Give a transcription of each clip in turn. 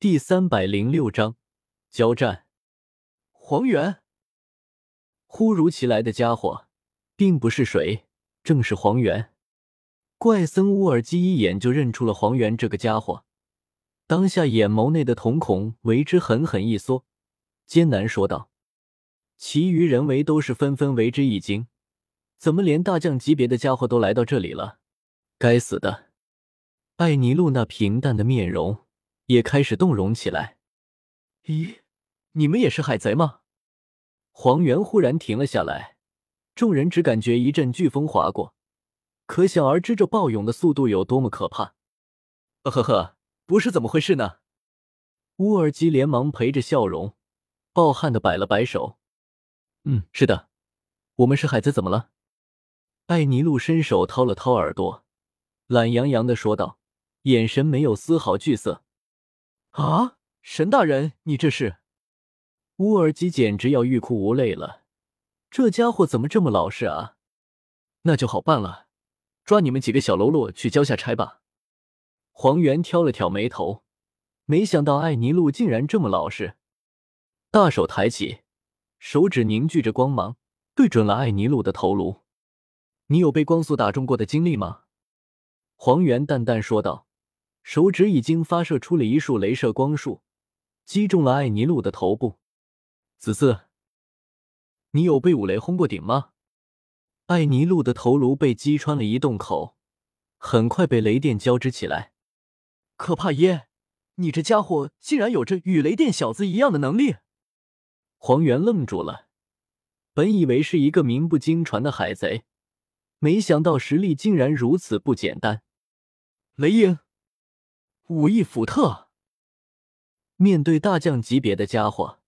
第三百零六章交战。黄猿，忽如其来的家伙，并不是谁，正是黄猿。怪僧乌尔基一眼就认出了黄猿这个家伙，当下眼眸内的瞳孔为之狠狠一缩，艰难说道：“其余人为都是纷纷为之一惊，怎么连大将级别的家伙都来到这里了？该死的！”艾尼路那平淡的面容。也开始动容起来。咦，你们也是海贼吗？黄猿忽然停了下来，众人只感觉一阵飓风划过，可想而知这暴涌的速度有多么可怕。呃呵呵，不是怎么回事呢？乌尔基连忙陪着笑容，暴汗的摆了摆手。嗯，是的，我们是海贼，怎么了？艾尼路伸手掏了掏耳朵，懒洋洋的说道，眼神没有丝毫惧色。啊，神大人，你这是？乌尔基简直要欲哭无泪了。这家伙怎么这么老实啊？那就好办了，抓你们几个小喽啰去交下差吧。黄猿挑了挑眉头，没想到艾尼路竟然这么老实。大手抬起，手指凝聚着光芒，对准了艾尼路的头颅。你有被光速打中过的经历吗？黄猿淡淡说道。手指已经发射出了一束镭射光束，击中了艾尼路的头部。子嗣，你有被五雷轰过顶吗？艾尼路的头颅被击穿了一洞口，很快被雷电交织起来。可怕耶！你这家伙竟然有着与雷电小子一样的能力！黄猿愣住了，本以为是一个名不经传的海贼，没想到实力竟然如此不简单。雷影。武艺福特，面对大将级别的家伙，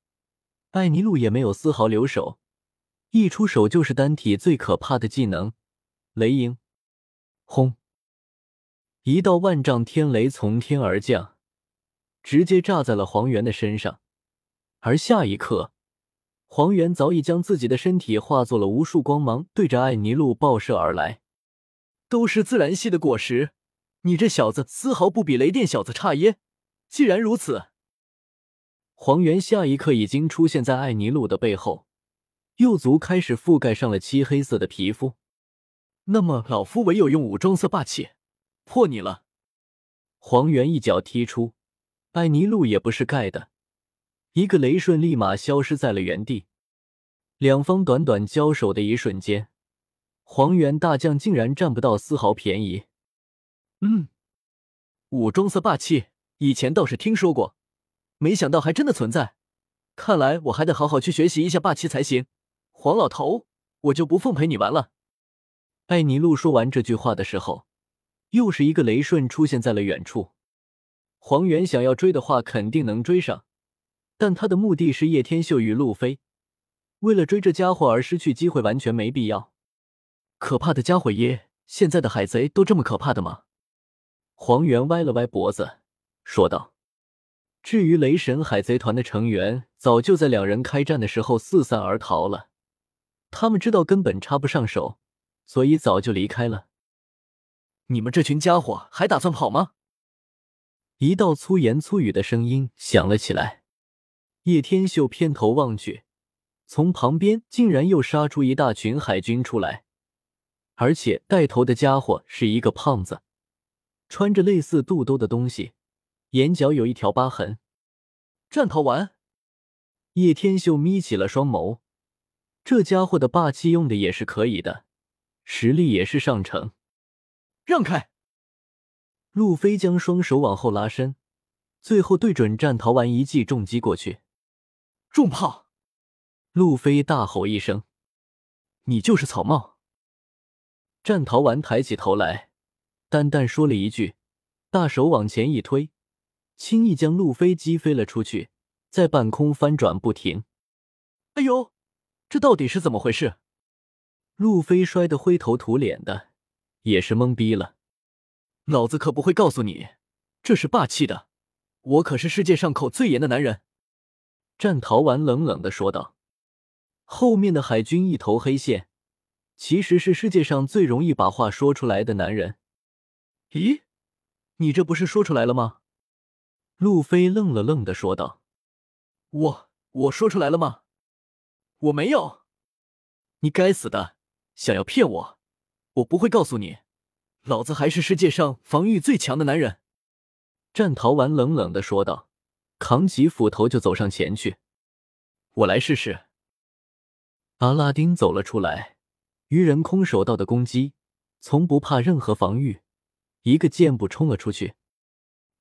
艾尼路也没有丝毫留手，一出手就是单体最可怕的技能——雷鹰。轰！一道万丈天雷从天而降，直接炸在了黄猿的身上。而下一刻，黄猿早已将自己的身体化作了无数光芒，对着艾尼路爆射而来。都是自然系的果实。你这小子丝毫不比雷电小子差耶！既然如此，黄猿下一刻已经出现在艾尼路的背后，右足开始覆盖上了漆黑色的皮肤。那么，老夫唯有用武装色霸气破你了！黄猿一脚踢出，艾尼路也不是盖的，一个雷瞬立马消失在了原地。两方短短交手的一瞬间，黄猿大将竟然占不到丝毫便宜。嗯，五中色霸气，以前倒是听说过，没想到还真的存在。看来我还得好好去学习一下霸气才行。黄老头，我就不奉陪你玩了。艾尼路说完这句话的时候，又是一个雷瞬出现在了远处。黄猿想要追的话，肯定能追上，但他的目的是叶天秀与路飞，为了追这家伙而失去机会，完全没必要。可怕的家伙耶！现在的海贼都这么可怕的吗？黄猿歪了歪脖子，说道：“至于雷神海贼团的成员，早就在两人开战的时候四散而逃了。他们知道根本插不上手，所以早就离开了。你们这群家伙还打算跑吗？”一道粗言粗语的声音响了起来。叶天秀偏头望去，从旁边竟然又杀出一大群海军出来，而且带头的家伙是一个胖子。穿着类似肚兜的东西，眼角有一条疤痕。战桃丸，叶天秀眯起了双眸，这家伙的霸气用的也是可以的，实力也是上乘。让开！路飞将双手往后拉伸，最后对准战桃丸一记重击过去。重炮！路飞大吼一声：“你就是草帽！”战桃丸抬起头来。淡淡说了一句，大手往前一推，轻易将路飞击飞了出去，在半空翻转不停。哎呦，这到底是怎么回事？路飞摔得灰头土脸的，也是懵逼了。老子可不会告诉你，这是霸气的。我可是世界上口最严的男人。战桃丸冷冷的说道。后面的海军一头黑线，其实是世界上最容易把话说出来的男人。咦，你这不是说出来了吗？路飞愣了愣的说道：“我我说出来了吗？我没有。你该死的，想要骗我，我不会告诉你。老子还是世界上防御最强的男人。”战桃丸冷冷的说道，扛起斧头就走上前去。我来试试。阿拉丁走了出来，愚人空手道的攻击，从不怕任何防御，一个箭步冲了出去。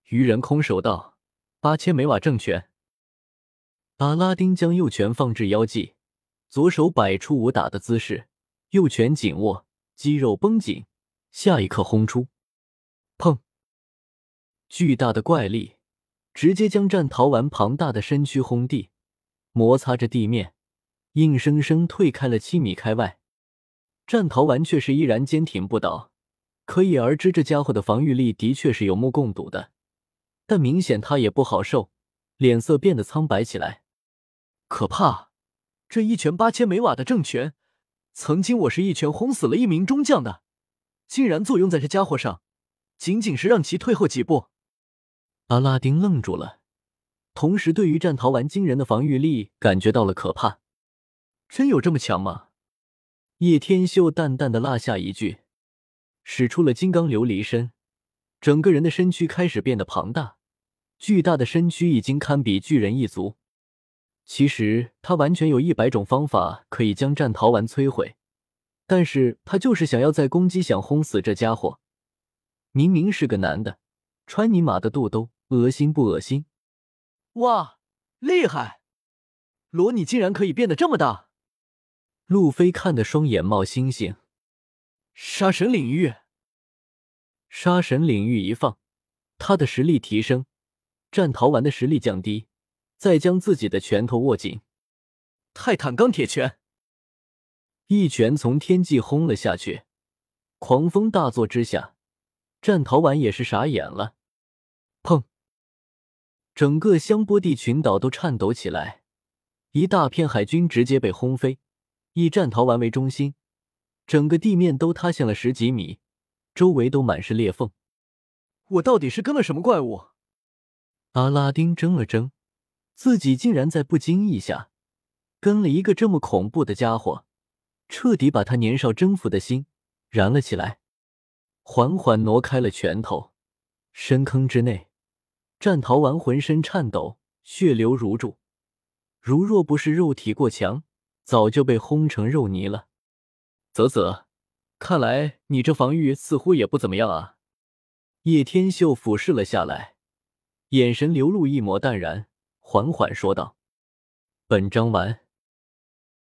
愚人空手道，八千美瓦正拳。阿拉丁将右拳放置腰际，左手摆出武打的姿势，右拳紧握，肌肉绷紧，下一刻轰出，砰！巨大的怪力直接将战桃丸庞大的身躯轰地，摩擦着地面，硬生生退开了七米开外。战桃丸却是依然坚挺不倒，可以而知这家伙的防御力的确是有目共睹的。但明显他也不好受，脸色变得苍白起来。可怕！这一拳八千每瓦的正拳，曾经我是一拳轰死了一名中将的，竟然作用在这家伙上，仅仅是让其退后几步。阿拉丁愣住了，同时对于战桃丸惊人的防御力感觉到了可怕。真有这么强吗？叶天秀淡淡的落下一句，使出了金刚琉璃身，整个人的身躯开始变得庞大，巨大的身躯已经堪比巨人一族。其实他完全有一百种方法可以将战桃丸摧毁，但是他就是想要在攻击，想轰死这家伙。明明是个男的，穿你妈的肚兜！恶心不恶心？哇，厉害！罗，你竟然可以变得这么大！路飞看得双眼冒星星。杀神领域，杀神领域一放，他的实力提升，战桃丸的实力降低，再将自己的拳头握紧。泰坦钢铁拳，一拳从天际轰了下去，狂风大作之下，战桃丸也是傻眼了。砰！整个香波地群岛都颤抖起来，一大片海军直接被轰飞。以战桃丸为中心，整个地面都塌陷了十几米，周围都满是裂缝。我到底是跟了什么怪物？阿拉丁怔了怔，自己竟然在不经意下跟了一个这么恐怖的家伙，彻底把他年少征服的心燃了起来。缓缓挪开了拳头，深坑之内。战桃丸浑身颤抖，血流如注，如若不是肉体过强，早就被轰成肉泥了。啧啧，看来你这防御似乎也不怎么样啊。叶天秀俯视了下来，眼神流露一抹淡然，缓缓说道：“本章完。”